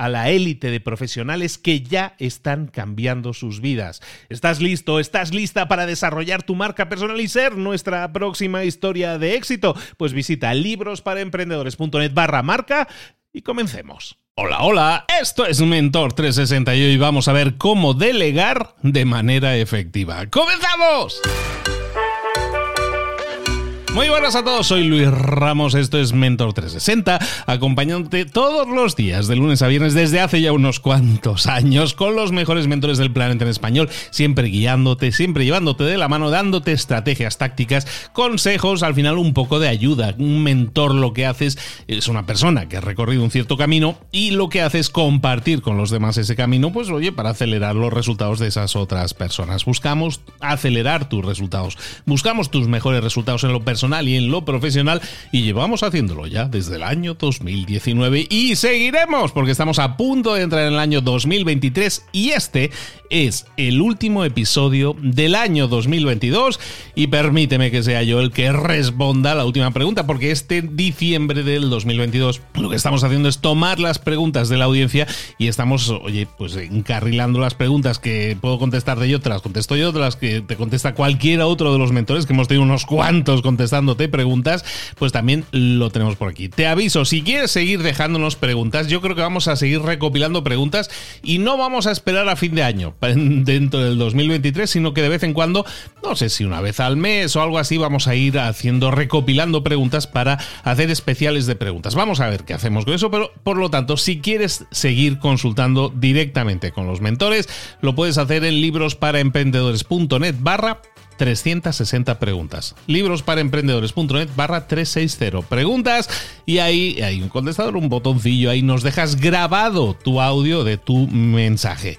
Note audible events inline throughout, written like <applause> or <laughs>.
a la élite de profesionales que ya están cambiando sus vidas. ¿Estás listo? ¿Estás lista para desarrollar tu marca personal y ser nuestra próxima historia de éxito? Pues visita librosparaemprendedores.net barra marca y comencemos. Hola, hola, esto es Mentor 360 y hoy vamos a ver cómo delegar de manera efectiva. ¡Comenzamos! Muy buenas a todos, soy Luis Ramos, esto es Mentor 360, acompañándote todos los días, de lunes a viernes, desde hace ya unos cuantos años, con los mejores mentores del planeta en español, siempre guiándote, siempre llevándote de la mano, dándote estrategias, tácticas, consejos, al final un poco de ayuda. Un mentor lo que haces es una persona que ha recorrido un cierto camino y lo que hace es compartir con los demás ese camino, pues oye, para acelerar los resultados de esas otras personas. Buscamos acelerar tus resultados, buscamos tus mejores resultados en lo personal y en lo profesional y llevamos haciéndolo ya desde el año 2019 y seguiremos porque estamos a punto de entrar en el año 2023 y este es el último episodio del año 2022 y permíteme que sea yo el que responda la última pregunta porque este diciembre del 2022 lo que estamos haciendo es tomar las preguntas de la audiencia y estamos, oye, pues encarrilando las preguntas que puedo contestar de yo, te las contesto yo, de las que te contesta cualquiera otro de los mentores que hemos tenido unos cuantos contestando dándote preguntas, pues también lo tenemos por aquí. Te aviso, si quieres seguir dejándonos preguntas, yo creo que vamos a seguir recopilando preguntas y no vamos a esperar a fin de año, <laughs> dentro del 2023, sino que de vez en cuando, no sé si una vez al mes o algo así, vamos a ir haciendo, recopilando preguntas para hacer especiales de preguntas. Vamos a ver qué hacemos con eso, pero por lo tanto, si quieres seguir consultando directamente con los mentores, lo puedes hacer en librosparaemprendedores.net barra 360 preguntas. Libros para emprendedores.net barra 360 preguntas y ahí hay un contestador, un botoncillo, ahí nos dejas grabado tu audio de tu mensaje.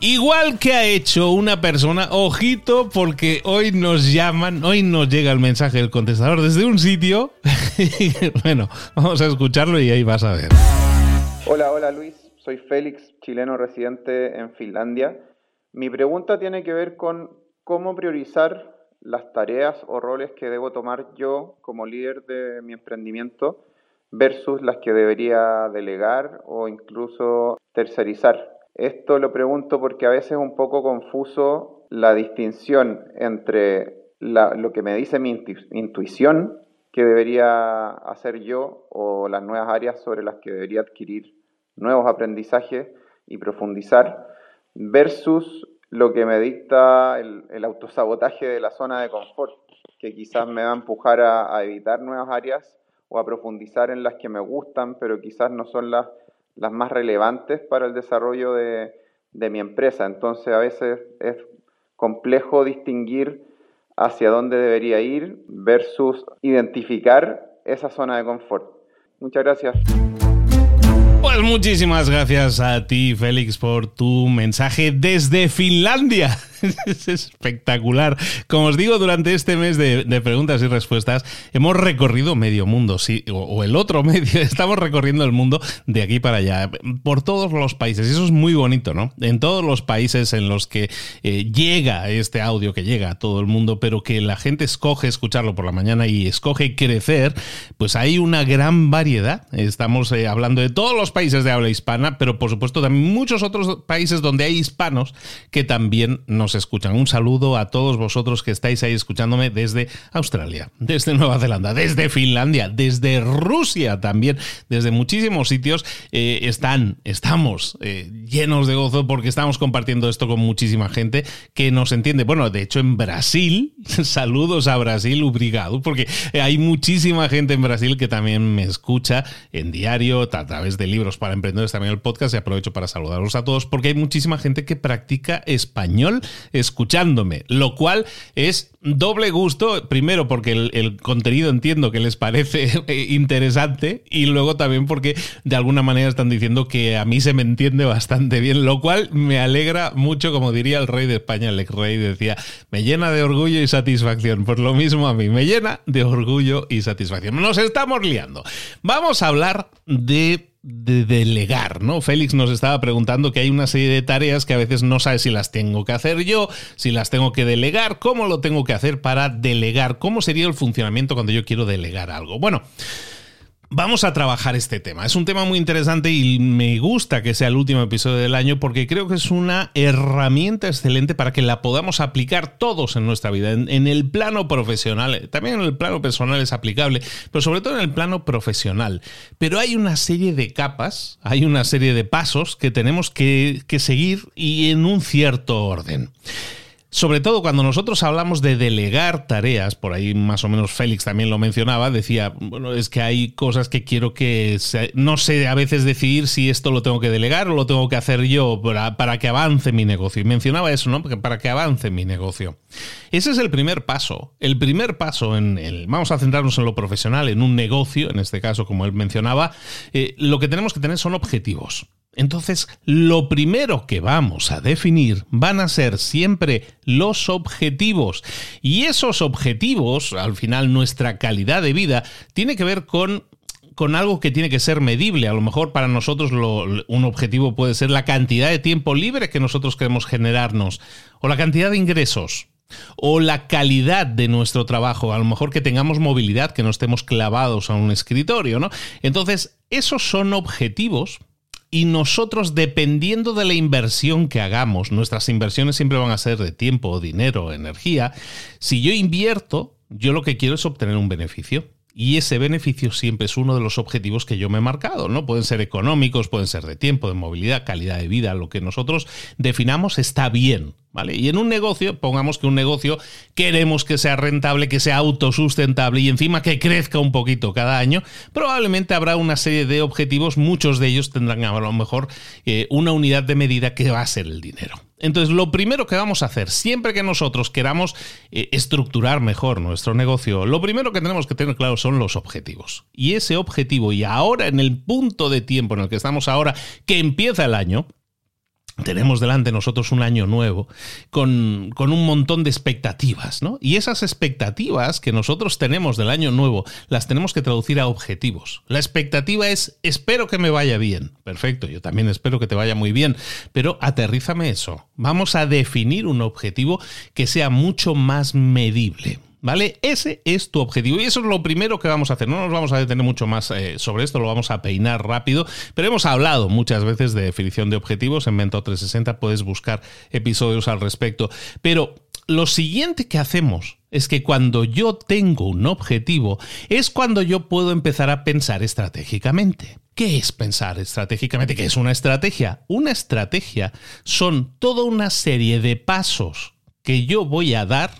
Igual que ha hecho una persona, ojito, porque hoy nos llaman, hoy nos llega el mensaje del contestador desde un sitio. <laughs> bueno, vamos a escucharlo y ahí vas a ver. Hola, hola Luis, soy Félix, chileno residente en Finlandia. Mi pregunta tiene que ver con cómo priorizar las tareas o roles que debo tomar yo como líder de mi emprendimiento versus las que debería delegar o incluso tercerizar. Esto lo pregunto porque a veces es un poco confuso la distinción entre lo que me dice mi intuición que debería hacer yo o las nuevas áreas sobre las que debería adquirir nuevos aprendizajes y profundizar versus lo que me dicta el, autosabotaje de la zona de confort, que quizás me va a empujar a, evitar nuevas áreas o a profundizar en las que me gustan, pero quizás no son las, las más relevantes para el desarrollo de, de mi empresa. Entonces a veces es complejo distinguir hacia dónde debería ir versus identificar esa zona de confort. Muchas gracias. Pues muchísimas gracias a ti, Félix, por tu mensaje desde Finlandia. <laughs> es espectacular. Como os digo, durante este mes de, preguntas y respuestas hemos recorrido medio mundo, sí, o, el otro <laughs> medio, estamos recorriendo el mundo de aquí para allá, por todos los países. Y eso es muy bonito, ¿no? En todos los países en los que eh, llega este audio, que llega a todo el mundo, pero que la gente escoge escucharlo por la mañana y escoge crecer, pues hay una gran variedad. Estamos eh, hablando de todos los países de habla hispana, pero por supuesto también muchos otros países donde hay hispanos que también nos escuchan. Un saludo a todos vosotros que estáis ahí escuchándome desde Australia, desde Nueva Zelanda, desde Finlandia, desde Rusia también, desde muchísimos sitios. Eh, están, estamos eh, llenos de gozo porque estamos compartiendo esto con muchísima gente que nos entiende. Bueno, de hecho en Brasil, <laughs> saludos a Brasil, obrigado, porque hay muchísima gente en Brasil que también me escucha en diario, a través de libros para emprendedores, también el podcast y aprovecho para saludaros a todos porque hay muchísima gente que practica español escuchándome, lo cual es doble gusto, primero porque el, contenido entiendo que les parece <laughs> eh, interesante y luego también porque de alguna manera están diciendo que a mí se me entiende bastante bien, lo cual me alegra mucho, como diría el rey de España, el rey decía, me llena de orgullo y satisfacción, pues lo mismo a mí, me llena de orgullo y satisfacción. Nos estamos liando. Vamos a hablar de de delegar, ¿no? Félix nos estaba preguntando que hay una serie de tareas que a veces no sabe si las tengo que hacer yo, si las tengo que delegar, cómo lo tengo que hacer para delegar, cómo sería el funcionamiento cuando yo quiero delegar algo. Bueno, Vamos a trabajar este tema. Es un tema muy interesante y me gusta que sea el último episodio del año porque creo que es una herramienta excelente para que la podamos aplicar todos en nuestra vida, en, el plano profesional, también en el plano personal es aplicable, pero sobre todo en el plano profesional. Pero hay una serie de capas, hay una serie de pasos que tenemos que, que seguir y en un cierto orden. Sobre todo cuando nosotros hablamos de delegar tareas, por ahí más o menos Félix también lo mencionaba, decía, bueno, es que hay cosas que quiero que... no sé a veces decidir si esto lo tengo que delegar o lo tengo que hacer yo para, que avance mi negocio. Y mencionaba eso, ¿no? Para que avance mi negocio. Ese es el primer paso. El primer paso en el... Vamos a centrarnos en lo profesional, en un negocio, en este caso, como él mencionaba, eh, lo que tenemos que tener son objetivos. Entonces, lo primero que vamos a definir van a ser siempre los objetivos. Y esos objetivos, al final nuestra calidad de vida, tiene que ver con con algo que tiene que ser medible. A lo mejor para nosotros un objetivo puede ser la cantidad de tiempo libre que nosotros queremos generarnos o la cantidad de ingresos o la calidad de nuestro trabajo, a lo mejor que tengamos movilidad, que no estemos clavados a un escritorio, ¿no? Entonces, esos son objetivos y nosotros, dependiendo de la inversión que hagamos, nuestras inversiones siempre van a ser de tiempo, dinero, energía, si yo invierto, yo lo que quiero es obtener un beneficio. Y ese beneficio siempre es uno de los objetivos que yo me he marcado, ¿no? Pueden ser económicos, pueden ser de tiempo, de movilidad, calidad de vida, lo que nosotros definamos está bien, ¿vale? Y en un negocio, pongamos que un negocio queremos que sea rentable, que sea autosustentable y encima que crezca un poquito cada año, probablemente habrá una serie de objetivos, muchos de ellos tendrán a lo mejor eh, una unidad de medida que va a ser el dinero. Entonces, lo primero que vamos a hacer, siempre que nosotros queramos eh, estructurar mejor nuestro negocio, lo primero que tenemos que tener claro son los objetivos. Y ese objetivo, y ahora en el punto de tiempo en el que estamos ahora, que empieza el año, tenemos delante nosotros un año nuevo con, un montón de expectativas, ¿no? Y esas expectativas que nosotros tenemos del año nuevo las tenemos que traducir a objetivos. La expectativa es, espero que me vaya bien. Perfecto, yo también espero que te vaya muy bien, pero aterrízame eso. Vamos a definir un objetivo que sea mucho más medible. ¿Vale? Ese es tu objetivo y eso es lo primero que vamos a hacer. No nos vamos a detener mucho más eh, sobre esto, lo vamos a peinar rápido, pero hemos hablado muchas veces de definición de objetivos. En Mentor 360 puedes buscar episodios al respecto. Pero lo siguiente que hacemos es que cuando yo tengo un objetivo es cuando yo puedo empezar a pensar estratégicamente. ¿Qué es pensar estratégicamente? ¿Qué es una estrategia? Una estrategia son toda una serie de pasos que yo voy a dar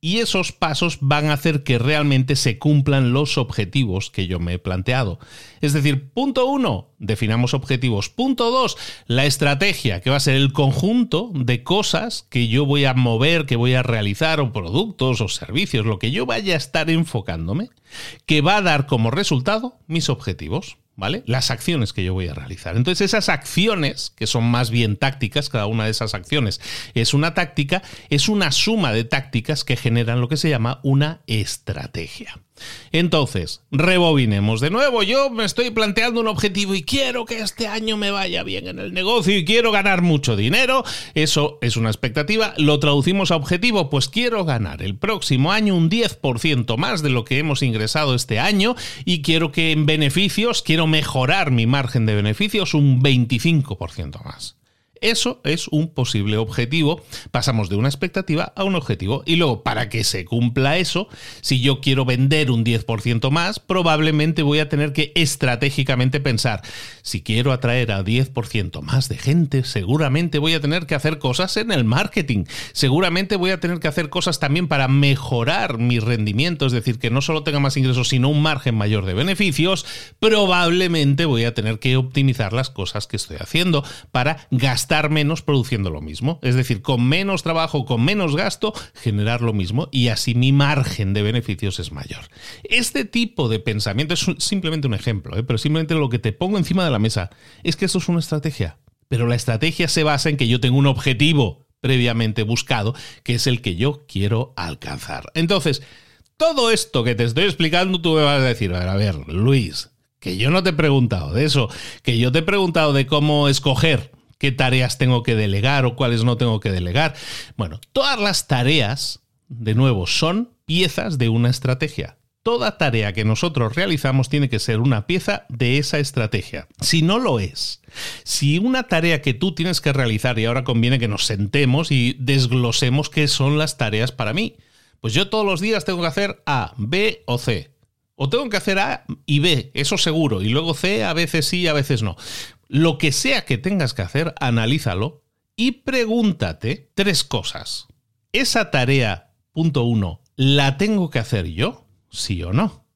y esos pasos van a hacer que realmente se cumplan los objetivos que yo me he planteado. Es decir, punto uno, definamos objetivos. Punto dos, la estrategia, que va a ser el conjunto de cosas que yo voy a mover, que voy a realizar, o productos o servicios, lo que yo vaya a estar enfocándome, que va a dar como resultado mis objetivos. ¿Vale? Las acciones que yo voy a realizar. Entonces esas acciones, que son más bien tácticas, cada una de esas acciones es una táctica, es una suma de tácticas que generan lo que se llama una estrategia. Entonces, rebobinemos de nuevo. Yo me estoy planteando un objetivo y quiero que este año me vaya bien en el negocio y quiero ganar mucho dinero. Eso es una expectativa. Lo traducimos a objetivo, pues quiero ganar el próximo año un 10% más de lo que hemos ingresado este año y quiero que en beneficios, quiero mejorar mi margen de beneficios un 25% más. Eso es un posible objetivo. Pasamos de una expectativa a un objetivo. Y luego, para que se cumpla eso, si yo quiero vender un 10% más, probablemente voy a tener que estratégicamente pensar, si quiero atraer a 10% más de gente, seguramente voy a tener que hacer cosas en el marketing. Seguramente voy a tener que hacer cosas también para mejorar mi rendimiento, es decir, que no solo tenga más ingresos, sino un margen mayor de beneficios. Probablemente voy a tener que optimizar las cosas que estoy haciendo para gastar menos produciendo lo mismo. Es decir, con menos trabajo, con menos gasto, generar lo mismo y así mi margen de beneficios es mayor. Este tipo de pensamiento es simplemente un ejemplo, ¿eh? pero simplemente lo que te pongo encima de la mesa es que esto es una estrategia. Pero la estrategia se basa en que yo tengo un objetivo previamente buscado, que es el que yo quiero alcanzar. Entonces, todo esto que te estoy explicando, tú me vas a decir, a ver, Luis, que yo no te he preguntado de eso, que yo te he preguntado de cómo escoger qué tareas tengo que delegar o cuáles no tengo que delegar. Bueno, todas las tareas, de nuevo, son piezas de una estrategia. Toda tarea que nosotros realizamos tiene que ser una pieza de esa estrategia. Si no lo es, si una tarea que tú tienes que realizar, y ahora conviene que nos sentemos y desglosemos qué son las tareas para mí, pues yo todos los días tengo que hacer A, B o C. O tengo que hacer A y B, eso seguro, y luego C a veces sí, a veces no. Lo que sea que tengas que hacer, analízalo y pregúntate tres cosas. ¿Esa tarea, punto uno, la tengo que hacer yo? ¿Sí o no?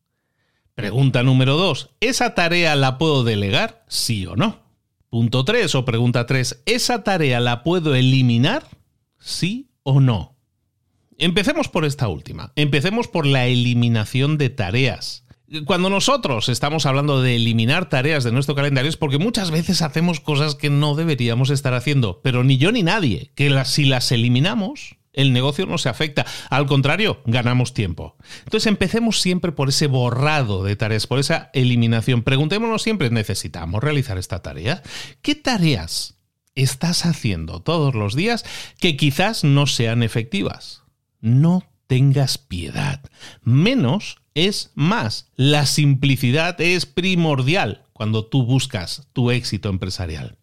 Pregunta número dos, ¿esa tarea la puedo delegar? ¿Sí o no? Punto tres o pregunta tres, ¿esa tarea la puedo eliminar? ¿Sí o no? Empecemos por esta última. Empecemos por la eliminación de tareas. Cuando nosotros estamos hablando de eliminar tareas de nuestro calendario es porque muchas veces hacemos cosas que no deberíamos estar haciendo, pero ni yo ni nadie, que si las eliminamos, el negocio no se afecta. Al contrario, ganamos tiempo. Entonces empecemos siempre por ese borrado de tareas, por esa eliminación. Preguntémonos siempre, ¿necesitamos realizar esta tarea? ¿Qué tareas estás haciendo todos los días que quizás no sean efectivas? No tengas piedad. Menos es más. La simplicidad es primordial cuando tú buscas tu éxito empresarial.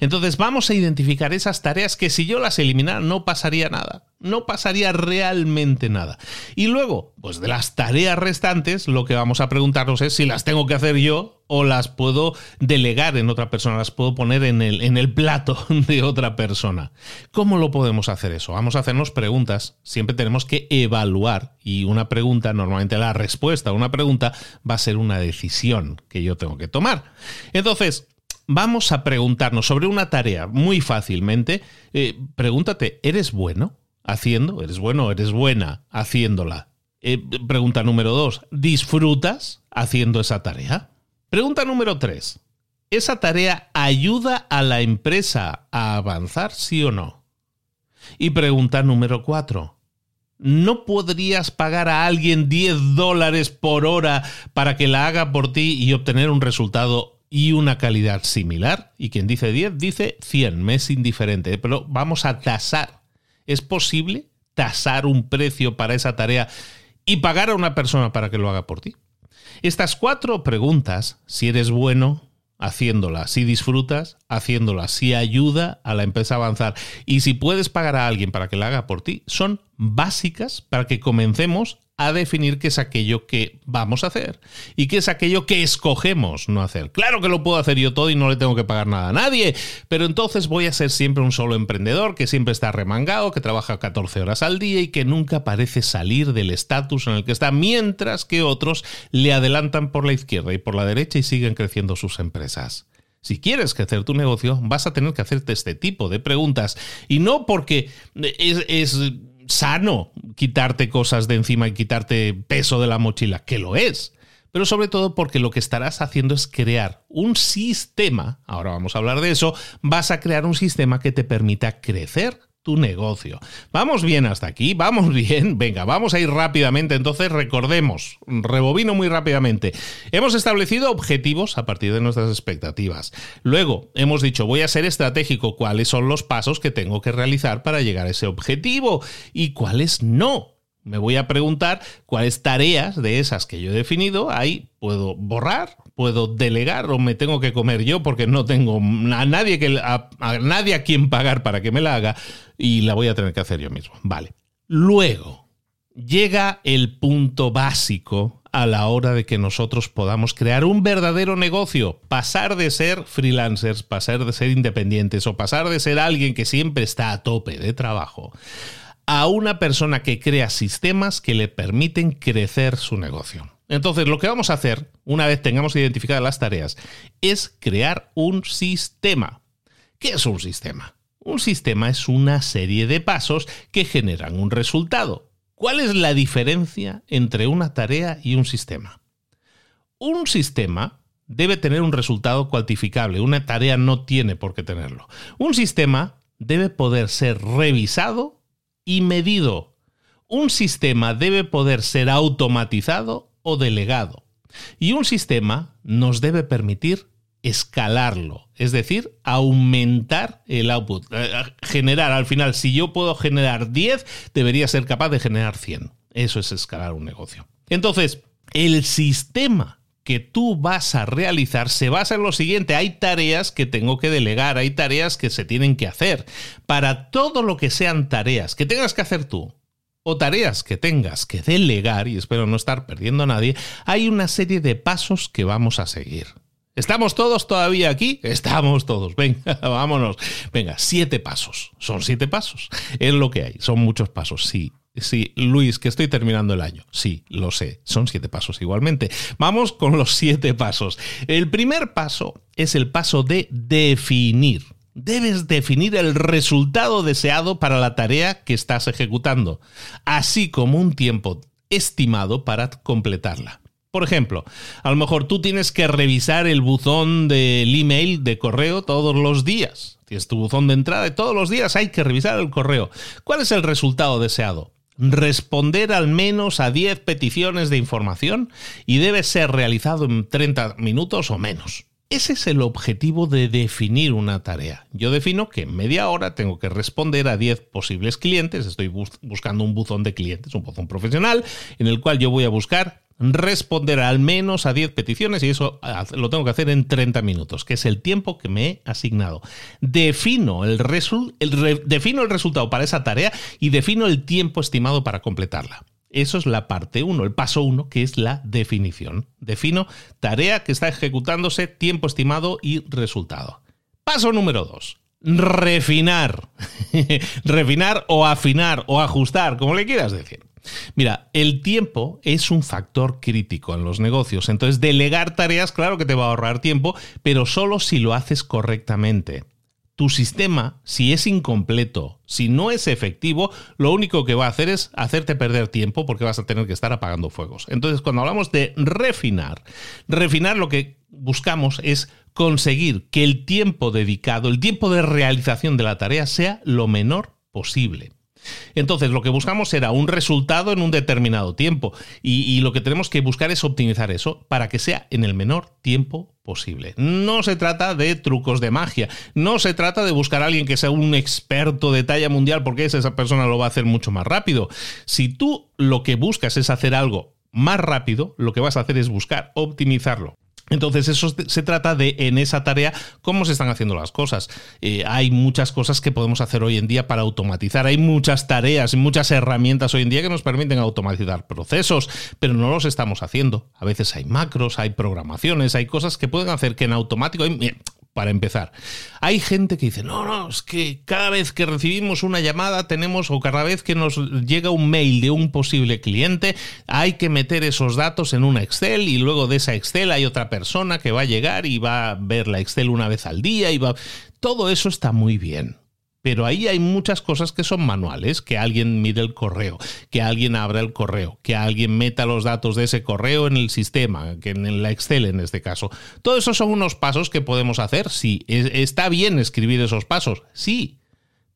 Entonces vamos a identificar esas tareas que si yo las eliminara no pasaría nada, no pasaría realmente nada. Y luego, pues de las tareas restantes, lo que vamos a preguntarnos es si las tengo que hacer yo o las puedo delegar en otra persona, las puedo poner en el, en el plato <laughs> de otra persona. ¿Cómo lo podemos hacer eso? Vamos a hacernos preguntas, siempre tenemos que evaluar y una pregunta, normalmente la respuesta a una pregunta va a ser una decisión que yo tengo que tomar. Entonces, vamos a preguntarnos sobre una tarea muy fácilmente. Eh, pregúntate, ¿eres bueno haciendo? ¿Eres bueno o eres buena haciéndola? Eh, pregunta número dos, ¿disfrutas haciendo esa tarea? Pregunta número tres, ¿esa tarea ayuda a la empresa a avanzar, sí o no? Y pregunta número cuatro, ¿no podrías pagar a alguien 10 dólares por hora para que la haga por ti y obtener un resultado y una calidad similar. Y quien dice 10 dice 100, me es indiferente, pero vamos a tasar. ¿Es posible tasar un precio para esa tarea y pagar a una persona para que lo haga por ti? Estas cuatro preguntas, si eres bueno haciéndola, si disfrutas haciéndola, si ayuda a la empresa a avanzar y si puedes pagar a alguien para que la haga por ti, son básicas para que comencemos a definir qué es aquello que vamos a hacer y qué es aquello que escogemos no hacer. Claro que lo puedo hacer yo todo y no le tengo que pagar nada a nadie, pero entonces voy a ser siempre un solo emprendedor que siempre está remangado, que trabaja 14 horas al día y que nunca parece salir del estatus en el que está, mientras que otros le adelantan por la izquierda y por la derecha y siguen creciendo sus empresas. Si quieres crecer tu negocio, vas a tener que hacerte este tipo de preguntas. Y no porque es, es sano quitarte cosas de encima y quitarte peso de la mochila, que lo es. pero sobre todo porque lo que estarás haciendo es crear un sistema, ahora vamos a hablar de eso, vas a crear un sistema que te permita crecer tu negocio. Vamos bien hasta aquí, vamos bien. <laughs> Venga, vamos a ir rápidamente. Entonces, recordemos, rebobino muy rápidamente. Hemos establecido objetivos a partir de nuestras expectativas. Luego, hemos dicho, voy a ser estratégico, cuáles son los pasos que tengo que realizar para llegar a ese objetivo y cuáles no. Me voy a preguntar cuáles tareas de esas que yo he definido ahí puedo borrar, puedo delegar o me tengo que comer yo porque no tengo a nadie, a, nadie a quien pagar para que me la haga y la voy a tener que hacer yo mismo. Vale. Luego llega el punto básico a la hora de que nosotros podamos crear un verdadero negocio, pasar de ser freelancers, pasar de ser independientes o pasar de ser alguien que siempre está a tope de trabajo a una persona que crea sistemas que le permiten crecer su negocio. Entonces, lo que vamos a hacer, una vez tengamos identificadas las tareas, es crear un sistema. ¿Qué es un sistema? Un sistema es una serie de pasos que generan un resultado. ¿Cuál es la diferencia entre una tarea y un sistema? Un sistema debe tener un resultado cuantificable, una tarea no tiene por qué tenerlo. Un sistema debe poder ser revisado y medido. Un sistema debe poder ser automatizado o delegado. Y un sistema nos debe permitir escalarlo, es decir, aumentar el output. Eh, generar, al final, si yo puedo generar 10, debería ser capaz de generar 100. Eso es escalar un negocio. Entonces, el sistema que tú vas a realizar se basa en lo siguiente. Hay tareas que tengo que delegar, hay tareas que se tienen que hacer. Para todo lo que sean tareas que tengas que hacer tú o tareas que tengas que delegar, y espero no estar perdiendo a nadie, hay una serie de pasos que vamos a seguir. ¿Estamos todos todavía aquí? Estamos todos. Venga, <laughs> vámonos. Venga, siete pasos. Son siete pasos. Es lo que hay. Son muchos pasos, sí. Sí, Luis, que estoy terminando el año. Sí, lo sé, son siete pasos igualmente. Vamos con los siete pasos. El primer paso es el paso de definir. Debes definir el resultado deseado para la tarea que estás ejecutando, así como un tiempo estimado para completarla. Por ejemplo, a lo mejor tú tienes que revisar el buzón del email de correo todos los días. Tienes tu buzón de entrada y todos los días hay que revisar el correo. ¿Cuál es el resultado deseado? responder al menos a 10 peticiones de información y debe ser realizado en 30 minutos o menos. Ese es el objetivo de definir una tarea. Yo defino que en media hora tengo que responder a 10 posibles clientes. Estoy buscando un buzón de clientes, un buzón profesional, en el cual yo voy a buscar responder al menos a 10 peticiones y eso ah, lo tengo que hacer en 30 minutos, que es el tiempo que me he asignado. Defino el, defino el resultado para esa tarea y defino el tiempo estimado para completarla. Eso es la parte 1, el paso 1, que es la definición. Defino tarea que está ejecutándose, tiempo estimado y resultado. Paso número 2. Refinar. <laughs> Refinar o afinar o ajustar, como le quieras decir. Mira, el tiempo es un factor crítico en los negocios. Entonces, delegar tareas, claro que te va a ahorrar tiempo, pero solo si lo haces correctamente. Tu sistema, si es incompleto, si no es efectivo, lo único que va a hacer es hacerte perder tiempo porque vas a tener que estar apagando fuegos. Entonces, cuando hablamos de refinar, refinar lo que buscamos es conseguir que el tiempo dedicado, el tiempo de realización de la tarea sea lo menor posible. Entonces, lo que buscamos será un resultado en un determinado tiempo y, lo que tenemos que buscar es optimizar eso para que sea en el menor tiempo posible. No se trata de trucos de magia, no se trata de buscar a alguien que sea un experto de talla mundial porque esa persona lo va a hacer mucho más rápido. Si tú lo que buscas es hacer algo más rápido, lo que vas a hacer es buscar optimizarlo. Entonces, eso se trata de, en esa tarea, cómo se están haciendo las cosas. Eh, hay muchas cosas que podemos hacer hoy en día para automatizar. Hay muchas tareas, y muchas herramientas hoy en día que nos permiten automatizar procesos, pero no los estamos haciendo. A veces hay macros, hay programaciones, hay cosas que pueden hacer que en automático para empezar. Hay gente que dice, no, no, es que cada vez que recibimos una llamada tenemos, o cada vez que nos llega un mail de un posible cliente, hay que meter esos datos en una Excel y luego de esa Excel hay otra persona que va a llegar y va a ver la Excel una vez al día y va... Todo eso está muy bien. Pero ahí hay muchas cosas que son manuales, que alguien mire el correo, que alguien abra el correo, que alguien meta los datos de ese correo en el sistema, que en la Excel en este caso. Todo eso son unos pasos que podemos hacer, sí. ¿Está bien escribir esos pasos? Sí,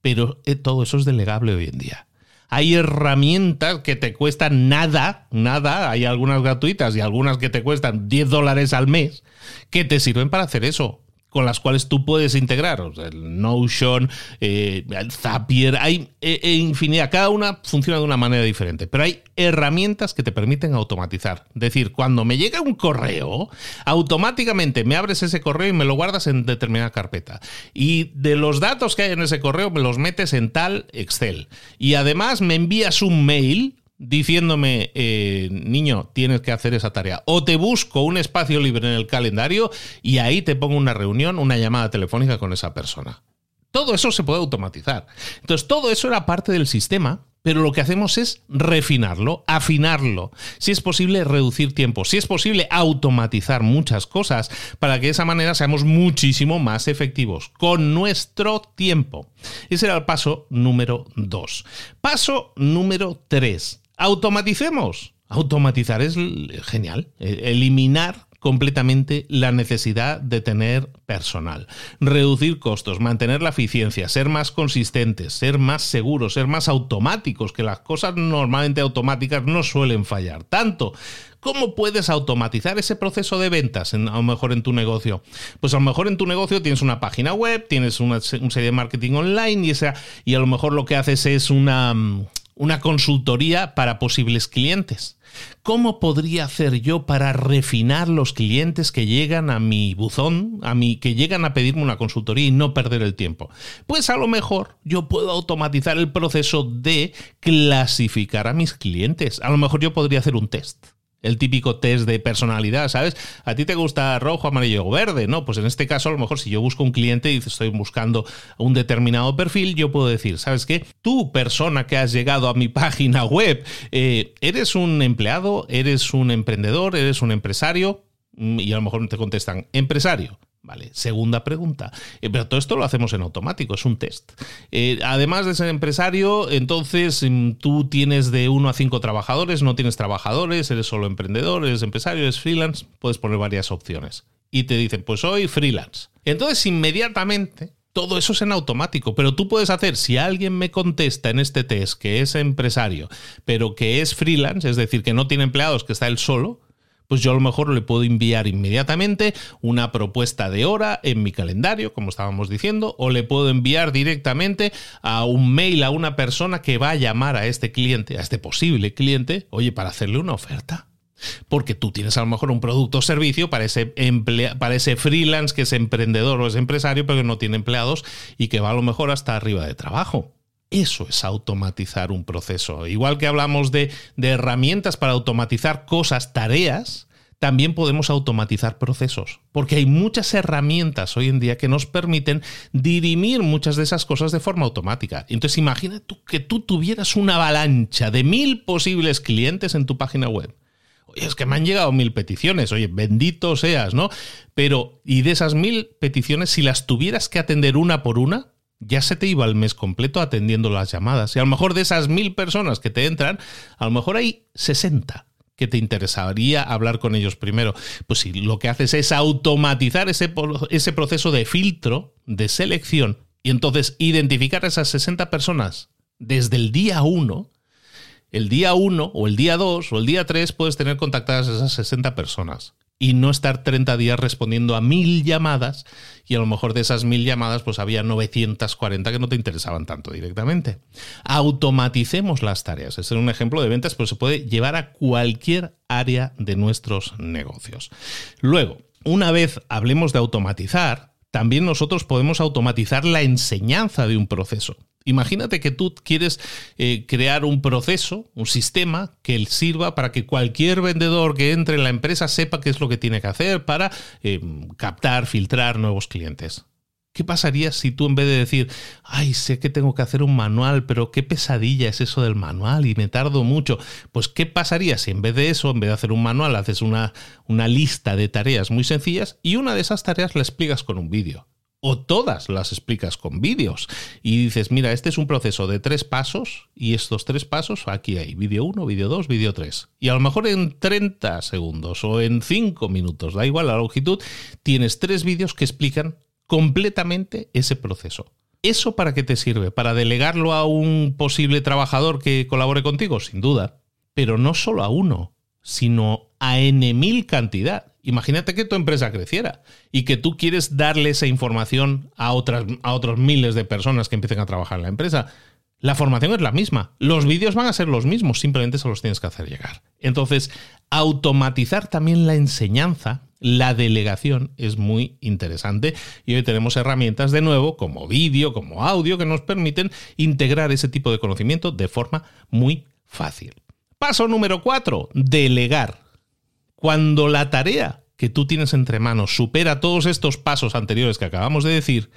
pero eh, todo eso es delegable hoy en día. Hay herramientas que te cuestan nada, nada, hay algunas gratuitas y algunas que te cuestan 10 dólares al mes, que te sirven para hacer eso con las cuales tú puedes integrar. el Notion, eh, el Zapier, hay eh, eh, infinidad. Cada una funciona de una manera diferente, pero hay herramientas que te permiten automatizar. Es decir, cuando me llega un correo, automáticamente me abres ese correo y me lo guardas en determinada carpeta. Y de los datos que hay en ese correo me los metes en tal Excel. Y además me envías un mail diciéndome, eh, niño, tienes que hacer esa tarea. O te busco un espacio libre en el calendario y ahí te pongo una reunión, una llamada telefónica con esa persona. Todo eso se puede automatizar. Entonces, todo eso era parte del sistema, pero lo que hacemos es refinarlo, afinarlo. Si es posible, reducir tiempo. Si es posible, automatizar muchas cosas para que de esa manera seamos muchísimo más efectivos con nuestro tiempo. Ese era el paso número dos. Paso número tres Automaticemos. Automatizar es genial. E, eliminar completamente la necesidad de tener personal, reducir costos, mantener la eficiencia, ser más consistentes, ser más seguros, ser más automáticos, que las cosas normalmente automáticas no suelen fallar tanto. ¿Cómo puedes automatizar ese proceso de ventas a lo mejor en tu negocio? Pues a lo mejor en tu negocio tienes una página web, tienes una, serie de marketing online y, y a lo mejor lo que haces es una mm, una consultoría para posibles clientes. ¿Cómo podría hacer yo para refinar los clientes que llegan a mi buzón, a mi que llegan a pedirme una consultoría y no perder el tiempo? Pues a lo mejor yo puedo automatizar el proceso de clasificar a mis clientes. A lo mejor yo podría hacer un test el típico test de personalidad, ¿sabes? A ti te gusta rojo, amarillo o verde, ¿no? Pues en este caso, a lo mejor si yo busco un cliente y estoy buscando un determinado perfil, yo puedo decir, ¿sabes qué? Tú, persona que has llegado a mi página web, eh, ¿eres un empleado? ¿Eres un emprendedor? ¿Eres un empresario? Mm, y a lo mejor te contestan, empresario. Vale, segunda pregunta. Eh, pero todo esto lo hacemos en automático, es un test. Eh, además de ser empresario, entonces mm, tú tienes de uno a cinco trabajadores, no tienes trabajadores, eres solo emprendedor, eres empresario, eres freelance, puedes poner varias opciones. Y te dicen, pues soy freelance. Entonces inmediatamente todo eso es en automático, pero tú puedes hacer, si alguien me contesta en este test que es empresario, pero que es freelance, es decir, que no tiene empleados, que está él solo, pues yo a lo mejor le puedo enviar inmediatamente una propuesta de hora en mi calendario, como estábamos diciendo, o le puedo enviar directamente a un mail a una persona que va a llamar a este cliente, a este posible cliente, oye, para hacerle una oferta. Porque tú tienes a lo mejor un producto o servicio para ese, para ese freelance que es emprendedor o es empresario, pero que no tiene empleados y que va a lo mejor hasta arriba de trabajo. Eso es automatizar un proceso. Igual que hablamos de, herramientas para automatizar cosas, tareas, también podemos automatizar procesos, porque hay muchas herramientas hoy en día que nos permiten dirimir muchas de esas cosas de forma automática. Entonces imagina tú que tú tuvieras una avalancha de mil posibles clientes en tu página web. Oye, es que me han llegado mil peticiones, oye, bendito seas, ¿no? Pero, y de esas mil peticiones, si las tuvieras que atender una por una, ya se te iba el mes completo atendiendo las llamadas. Y a lo mejor de esas mil personas que te entran, a lo mejor hay 60 que te interesaría hablar con ellos primero. Pues si lo que haces es automatizar ese, ese proceso de filtro, de selección, y entonces identificar a esas 60 personas desde el día 1, el día 1 o el día 2 o el día 3 puedes tener contactadas esas 60 personas y no estar 30 días respondiendo a mil llamadas y a lo mejor de esas mil llamadas pues había 940 que no te interesaban tanto directamente. Automaticemos las tareas. Ese es un ejemplo de ventas, pero se puede llevar a cualquier área de nuestros negocios. Luego, una vez hablemos de automatizar, también nosotros podemos automatizar la enseñanza de un proceso. Imagínate que tú quieres eh, crear un proceso, un sistema que sirva para que cualquier vendedor que entre en la empresa sepa qué es lo que tiene que hacer para eh, captar, filtrar nuevos clientes. ¿Qué pasaría si tú en vez de decir, ay, sé que tengo que hacer un manual, pero qué pesadilla es eso del manual y me tardo mucho? Pues ¿qué pasaría si en vez de eso, en vez de hacer un manual, haces una, una lista de tareas muy sencillas y una de esas tareas la explicas con un vídeo? O todas las explicas con vídeos y dices, mira, este es un proceso de tres pasos y estos tres pasos aquí hay vídeo 1, vídeo 2, vídeo 3. Y a lo mejor en 30 segundos o en 5 minutos, da igual la longitud, tienes tres vídeos que explican completamente ese proceso. ¿Eso para qué te sirve? ¿Para delegarlo a un posible trabajador que colabore contigo? Sin duda. Pero no solo a uno, sino a n mil cantidad. Imagínate que tu empresa creciera y que tú quieres darle esa información a, otras, a otros miles de personas que empiecen a trabajar en la empresa. La formación es la misma, los vídeos van a ser los mismos, simplemente se los tienes que hacer llegar. Entonces, automatizar también la enseñanza, la delegación es muy interesante y hoy tenemos herramientas de nuevo como vídeo, como audio, que nos permiten integrar ese tipo de conocimiento de forma muy fácil. Paso número cuatro, delegar. Cuando la tarea que tú tienes entre manos supera todos estos pasos anteriores que acabamos de decir,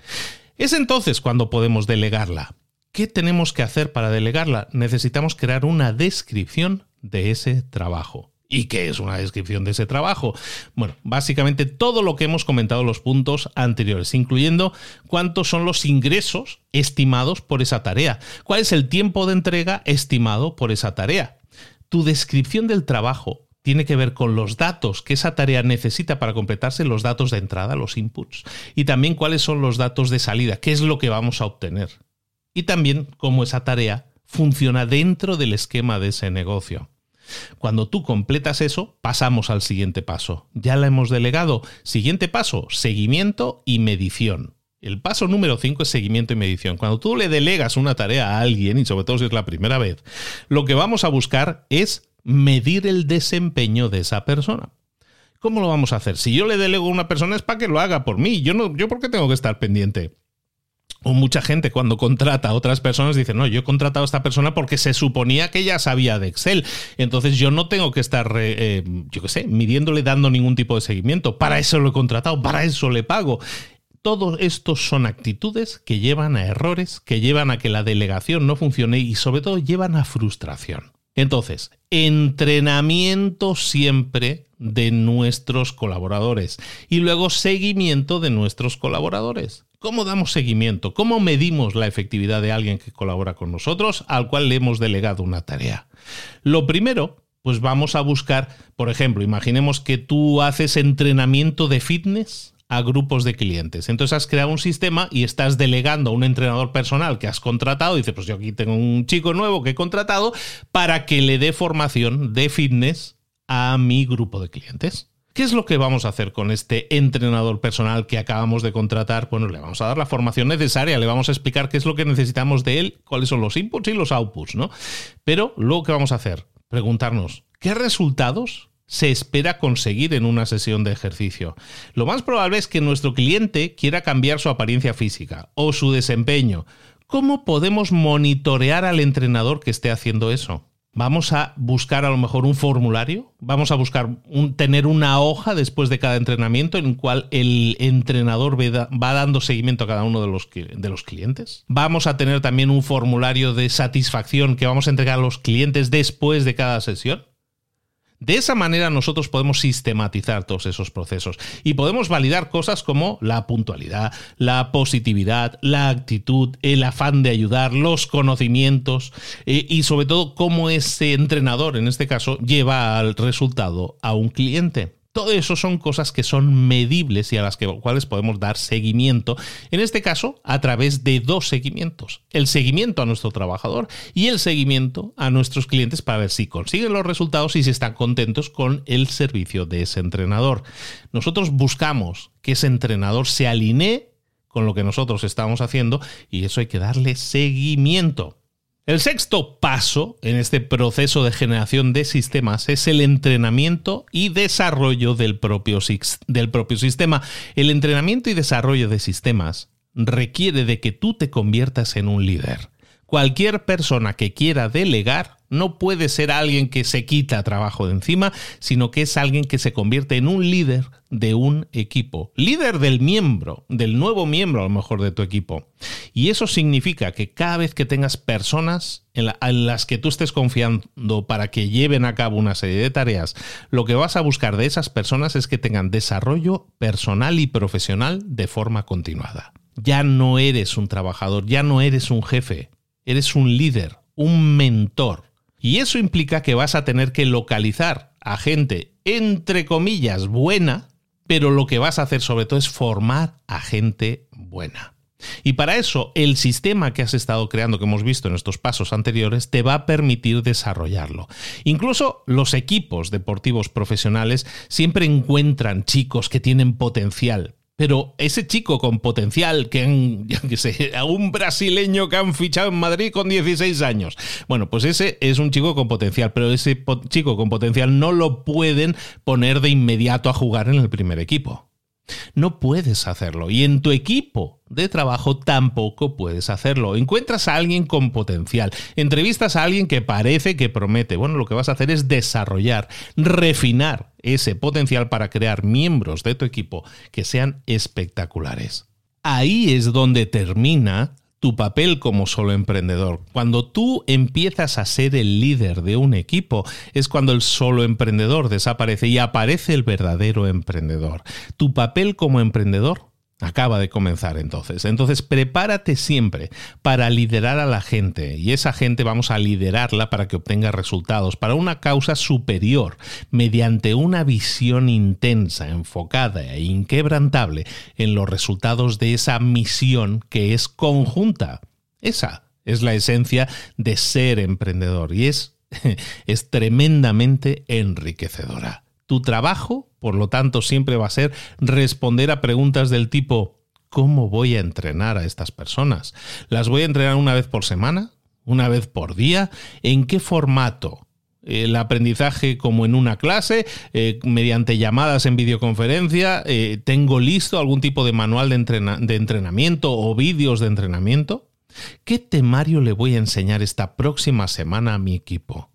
es entonces cuando podemos delegarla. ¿Qué tenemos que hacer para delegarla? Necesitamos crear una descripción de ese trabajo. ¿Y qué es una descripción de ese trabajo? Bueno, básicamente todo lo que hemos comentado en los puntos anteriores, incluyendo cuántos son los ingresos estimados por esa tarea, cuál es el tiempo de entrega estimado por esa tarea. Tu descripción del trabajo tiene que ver con los datos que esa tarea necesita para completarse, los datos de entrada, los inputs, y también cuáles son los datos de salida, qué es lo que vamos a obtener. Y también cómo esa tarea funciona dentro del esquema de ese negocio. Cuando tú completas eso, pasamos al siguiente paso. Ya la hemos delegado. Siguiente paso, seguimiento y medición. El paso número 5 es seguimiento y medición. Cuando tú le delegas una tarea a alguien, y sobre todo si es la primera vez, lo que vamos a buscar es medir el desempeño de esa persona. ¿Cómo lo vamos a hacer? Si yo le delego a una persona es para que lo haga por mí. Yo no, yo por qué tengo que estar pendiente. O mucha gente cuando contrata a otras personas dice, no, yo he contratado a esta persona porque se suponía que ya sabía de Excel. Entonces yo no tengo que estar, eh, yo qué sé, midiéndole, dando ningún tipo de seguimiento. Para eso lo he contratado, para eso le pago. Todos estos son actitudes que llevan a errores, que llevan a que la delegación no funcione y sobre todo llevan a frustración. Entonces, entrenamiento siempre de nuestros colaboradores y luego seguimiento de nuestros colaboradores. ¿Cómo damos seguimiento? ¿Cómo medimos la efectividad de alguien que colabora con nosotros al cual le hemos delegado una tarea? Lo primero, pues vamos a buscar, por ejemplo, imaginemos que tú haces entrenamiento de fitness a grupos de clientes. Entonces has creado un sistema y estás delegando a un entrenador personal que has contratado. Dice, pues yo aquí tengo un chico nuevo que he contratado para que le dé formación de fitness a mi grupo de clientes. ¿Qué es lo que vamos a hacer con este entrenador personal que acabamos de contratar? Bueno, le vamos a dar la formación necesaria, le vamos a explicar qué es lo que necesitamos de él, cuáles son los inputs y los outputs, ¿no? Pero luego, ¿qué vamos a hacer? Preguntarnos, ¿qué resultados se espera conseguir en una sesión de ejercicio. Lo más probable es que nuestro cliente quiera cambiar su apariencia física o su desempeño. ¿Cómo podemos monitorear al entrenador que esté haciendo eso? Vamos a buscar a lo mejor un formulario, vamos a buscar tener una hoja después de cada entrenamiento en el cual el entrenador va dando seguimiento a cada uno de los, de los clientes. Vamos a tener también un formulario de satisfacción que vamos a entregar a los clientes después de cada sesión. De esa manera nosotros podemos sistematizar todos esos procesos y podemos validar cosas como la puntualidad, la positividad, la actitud, el afán de ayudar, los conocimientos eh, y sobre todo cómo ese entrenador, en este caso, lleva al resultado a un cliente. Todo eso son cosas que son medibles y a las cuales podemos dar seguimiento, en este caso a través de dos seguimientos. El seguimiento a nuestro trabajador y el seguimiento a nuestros clientes para ver si consiguen los resultados y si están contentos con el servicio de ese entrenador. Nosotros buscamos que ese entrenador se alinee con lo que nosotros estamos haciendo y eso hay que darle seguimiento. El sexto paso en este proceso de generación de sistemas es el entrenamiento y desarrollo del propio, del propio, sistema. El entrenamiento y desarrollo de sistemas requiere de que tú te conviertas en un líder. Cualquier persona que quiera delegar No puede ser alguien que se quita trabajo de encima, sino que es alguien que se convierte en un líder de un equipo. Líder del miembro, del nuevo miembro a lo mejor de tu equipo. Y eso significa que cada vez que tengas personas en, las que tú estés confiando para que lleven a cabo una serie de tareas, lo que vas a buscar de esas personas es que tengan desarrollo personal y profesional de forma continuada. Ya no eres un trabajador, ya no eres un jefe, eres un líder, un mentor y eso implica que vas a tener que localizar a gente, entre comillas, buena, pero lo que vas a hacer sobre todo es formar a gente buena. Y para eso el sistema que has estado creando, que hemos visto en estos pasos anteriores, te va a permitir desarrollarlo. Incluso los equipos deportivos profesionales siempre encuentran chicos que tienen potencial, pero ese chico con potencial, que han, <laughs> que sé, un brasileño que han fichado en Madrid con 16 años. Bueno, pues ese es un chico con potencial, pero ese chico con potencial no lo pueden poner de inmediato a jugar en el primer equipo. No puedes hacerlo. Y en tu equipo de trabajo tampoco puedes hacerlo. Encuentras a alguien con potencial, entrevistas a alguien que parece que promete. Bueno, lo que vas a hacer es desarrollar, refinar ese potencial para crear miembros de tu equipo que sean espectaculares. Ahí es donde termina tu papel como solo emprendedor. Cuando tú empiezas a ser el líder de un equipo, es cuando el solo emprendedor desaparece y aparece el verdadero emprendedor. Tu papel como emprendedor Acaba de comenzar entonces. Entonces prepárate siempre para liderar a la gente y esa gente vamos a liderarla para que obtenga resultados, para una causa superior, mediante una visión intensa, enfocada e inquebrantable en los resultados de esa misión que es conjunta. Esa es la esencia de ser emprendedor y es, <laughs> es tremendamente enriquecedora. Tu trabajo, por lo tanto, siempre va a ser responder a preguntas del tipo ¿cómo voy a entrenar a estas personas? ¿Las voy a entrenar una vez por semana? ¿Una vez por día? ¿En qué formato? el aprendizaje como en una clase, eh, mediante llamadas en videoconferencia, eh, tengo listo algún tipo de manual de, de entrenamiento o vídeos de entrenamiento. ¿Qué temario le voy a enseñar esta próxima semana a mi equipo?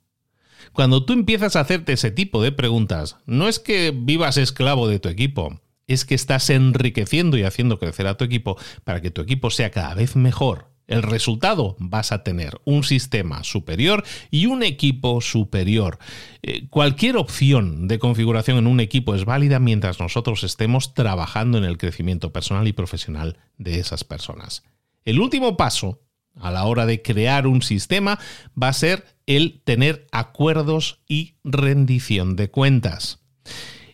Cuando tú empiezas a hacerte ese tipo de preguntas, no es que vivas esclavo de tu equipo, es que estás enriqueciendo y haciendo crecer a tu equipo para que tu equipo sea cada vez mejor. El resultado vas a tener un sistema superior y un equipo superior. Eh, cualquier opción de configuración en un equipo es válida mientras nosotros estemos trabajando en el crecimiento personal y profesional de esas personas. El último paso a la hora de crear un sistema va a ser el tener acuerdos y rendición de cuentas.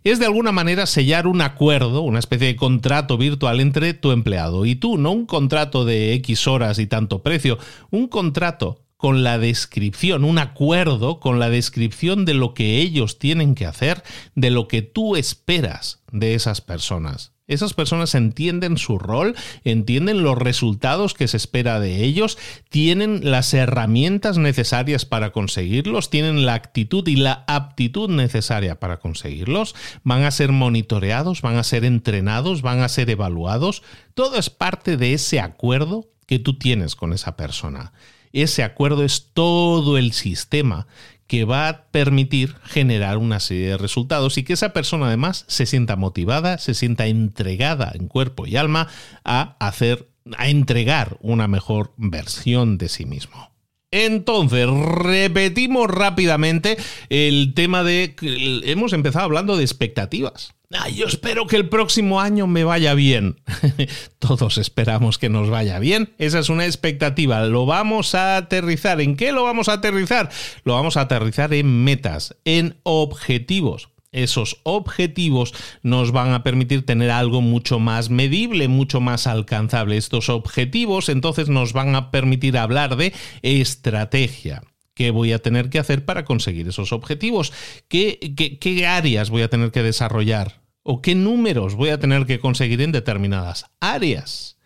Es de alguna manera sellar un acuerdo, una especie de contrato virtual entre tu empleado y tú, no un contrato de X horas y tanto precio, un contrato con la descripción, un acuerdo con la descripción de lo que ellos tienen que hacer, de lo que tú esperas de esas personas. Esas personas entienden su rol, entienden los resultados que se espera de ellos, tienen las herramientas necesarias para conseguirlos, tienen la actitud y la aptitud necesaria para conseguirlos, van a ser monitoreados, van a ser entrenados, van a ser evaluados. Todo es parte de ese acuerdo que tú tienes con esa persona. Ese acuerdo es todo el sistema que va a permitir generar una serie de resultados y que esa persona además se sienta motivada, se sienta entregada en cuerpo y alma a hacer, a entregar una mejor versión de sí mismo. Entonces, repetimos rápidamente el tema de... Hemos empezado hablando de expectativas. Yo espero que el próximo año me vaya bien. <laughs> Todos esperamos que nos vaya bien. Esa es una expectativa. Lo vamos a aterrizar. ¿En qué lo vamos a aterrizar? Lo vamos a aterrizar en metas, en objetivos esos objetivos nos van a permitir tener algo mucho más medible, mucho más alcanzable. Estos objetivos entonces nos van a permitir hablar de estrategia. ¿Qué voy a tener que hacer para conseguir esos objetivos? ¿Qué, qué áreas voy a tener que desarrollar? ¿O qué números voy a tener que conseguir en determinadas áreas?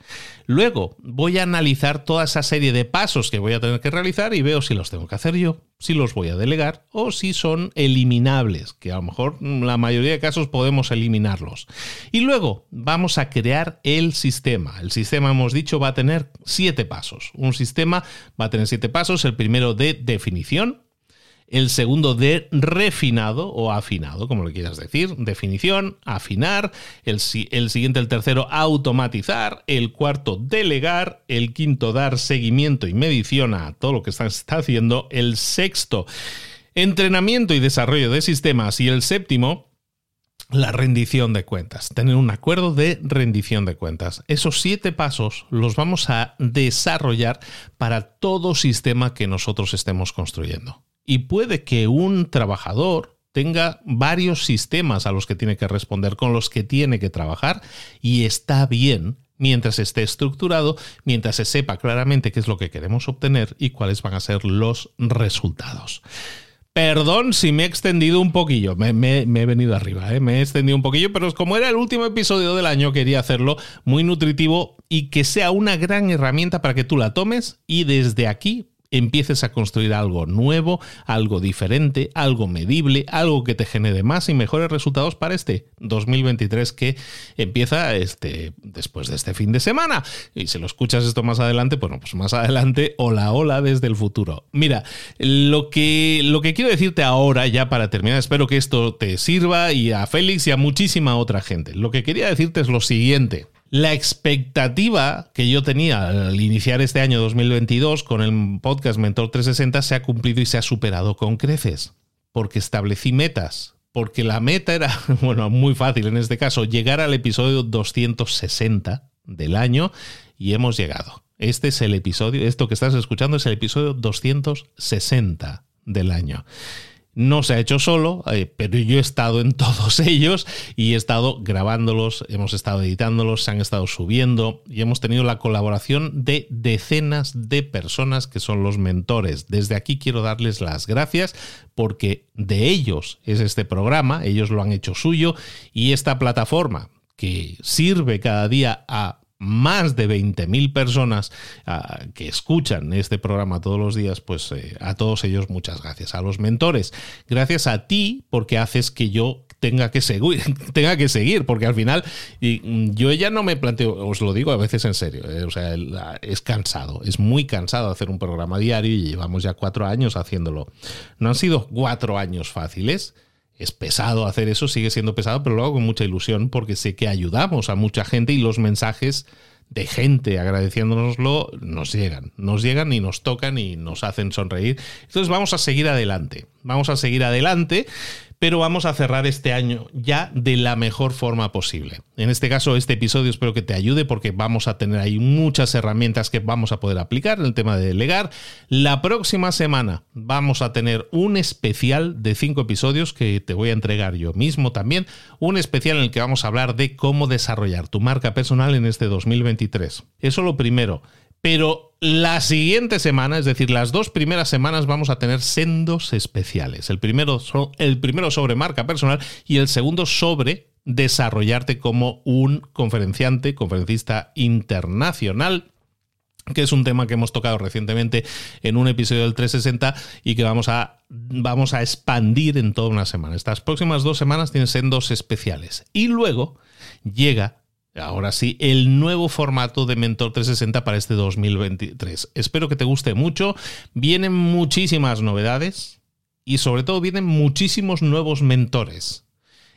Luego voy a analizar toda esa serie de pasos que voy a tener que realizar y veo si los tengo que hacer yo, si los voy a delegar o si son eliminables, que a lo mejor en la mayoría de casos podemos eliminarlos. Y luego vamos a crear el sistema. El sistema, hemos dicho, va a tener siete pasos. Un sistema va a tener siete pasos. El primero de definición, el segundo de refinado o afinado, como le quieras decir, definición, afinar, el, siguiente, el tercero, automatizar, el cuarto, delegar, el quinto, dar seguimiento y medición a todo lo que está, está haciendo, el sexto, entrenamiento y desarrollo de sistemas. Y el séptimo, la rendición de cuentas, tener un acuerdo de rendición de cuentas. Esos siete pasos los vamos a desarrollar para todo sistema que nosotros estemos construyendo. Y puede que un trabajador tenga varios sistemas a los que tiene que responder, con los que tiene que trabajar, y está bien mientras esté estructurado, mientras se sepa claramente qué es lo que queremos obtener y cuáles van a ser los resultados. Perdón si me he extendido un poquillo, me, he venido arriba, ¿eh? me he extendido un poquillo, pero como era el último episodio del año, quería hacerlo muy nutritivo y que sea una gran herramienta para que tú la tomes y desde aquí empieces a construir algo nuevo, algo diferente, algo medible, algo que te genere más y mejores resultados para este 2023 que empieza este, después de este fin de semana. Y si lo escuchas esto más adelante, bueno, pues más adelante, hola, hola desde el futuro. Mira, lo que, lo que quiero decirte ahora, ya para terminar, espero que esto te sirva y a Félix y a muchísima otra gente. Lo que quería decirte es lo siguiente. La expectativa que yo tenía al iniciar este año 2022 con el podcast Mentor 360 se ha cumplido y se ha superado con creces, porque establecí metas, porque la meta era, <laughs> bueno, muy fácil en este caso, llegar al episodio 260 del año y hemos llegado. Este es el episodio, esto que estás escuchando es el episodio 260 del año. No se ha hecho solo, eh, pero yo he estado en <laughs> todos ellos y he estado grabándolos, hemos estado editándolos, se han estado subiendo y hemos tenido la colaboración de decenas de personas que son los mentores. Desde aquí quiero darles las gracias porque de ellos es este programa, ellos lo han hecho suyo y esta plataforma que sirve cada día a más de 20.000 personas ah, que escuchan este programa todos los días, pues eh, a todos ellos muchas gracias. A los mentores, gracias a ti porque haces que yo tenga que seguir, <laughs> tenga que seguir, porque al final y, mm, yo ya no me planteo, os lo digo a veces en serio, eh, o sea, es cansado, es muy cansado hacer un programa diario y llevamos ya cuatro años haciéndolo. No han sido cuatro años fáciles, es pesado hacer eso, sigue siendo pesado, pero lo hago con mucha ilusión porque sé que ayudamos a mucha gente y los mensajes de gente agradeciéndonoslo nos llegan, nos llegan y nos tocan y nos hacen sonreír. Entonces vamos a seguir adelante, vamos a seguir adelante pero vamos a cerrar este año ya de la mejor forma posible. En este caso, este episodio espero que te ayude porque vamos a tener ahí muchas herramientas que vamos a poder aplicar en el tema de delegar. La próxima semana vamos a tener un especial de cinco episodios que te voy a entregar yo mismo también, un especial en el que vamos a hablar de cómo desarrollar tu marca personal en este 2023. Eso lo primero. Pero la siguiente semana, es decir, las dos primeras semanas, vamos a tener sendos especiales. El primero, el primero sobre marca personal y el segundo sobre desarrollarte como un conferenciante, conferencista internacional que es un tema que hemos tocado recientemente en un episodio del 360 y que vamos a, vamos a expandir en toda una semana. Estas próximas dos semanas tienen sendos especiales. Y luego llega Ahora sí, el nuevo formato de Mentor 360 para este 2023. Espero que te guste mucho. Vienen muchísimas novedades y sobre todo vienen muchísimos nuevos mentores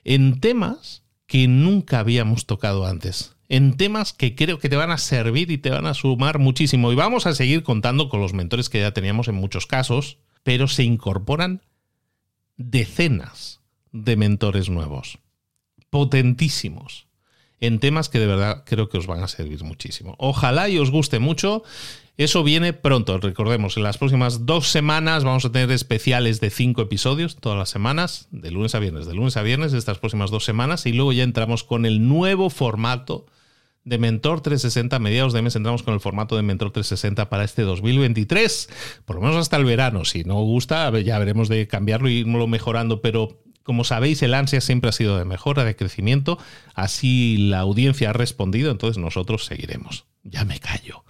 en temas que nunca habíamos tocado antes. En temas que creo que te van a servir y te van a sumar muchísimo. Y vamos a seguir contando con los mentores que ya teníamos en muchos casos, pero se incorporan decenas de mentores nuevos, potentísimos en temas que de verdad creo que os van a servir muchísimo. Ojalá y os guste mucho. Eso viene pronto, recordemos, en las próximas dos semanas vamos a tener especiales de cinco episodios todas las semanas, de lunes a viernes, de lunes a viernes, estas próximas dos semanas, y luego ya entramos con el nuevo formato de Mentor 360. A mediados de mes entramos con el formato de Mentor 360 para este 2023, por lo menos hasta el verano. Si no gusta, ya veremos de cambiarlo y irlo mejorando, pero como sabéis, el ansia siempre ha sido de mejora, de crecimiento. Así la audiencia ha respondido, entonces nosotros seguiremos. Ya me callo.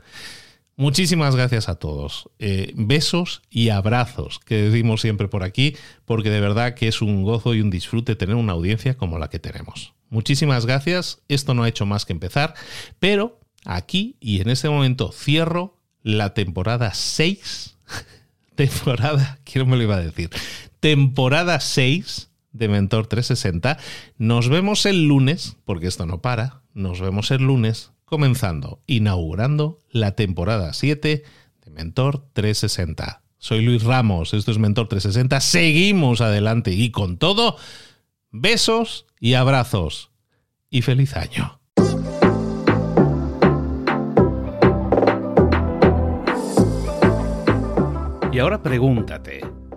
Muchísimas gracias a todos. Eh, besos y abrazos, que decimos siempre por aquí, porque de verdad que es un gozo y un disfrute tener una audiencia como la que tenemos. Muchísimas gracias. Esto no ha hecho más que empezar, pero aquí y en este momento cierro la temporada 6 <laughs> temporada, quiero me lo iba a decir, temporada 6 de Mentor 360. Nos vemos el lunes, porque esto no para, nos vemos el lunes comenzando, inaugurando la temporada 7 de Mentor 360. Soy Luis Ramos, esto es Mentor 360, seguimos adelante y con todo, besos y abrazos y feliz año. Y ahora pregúntate,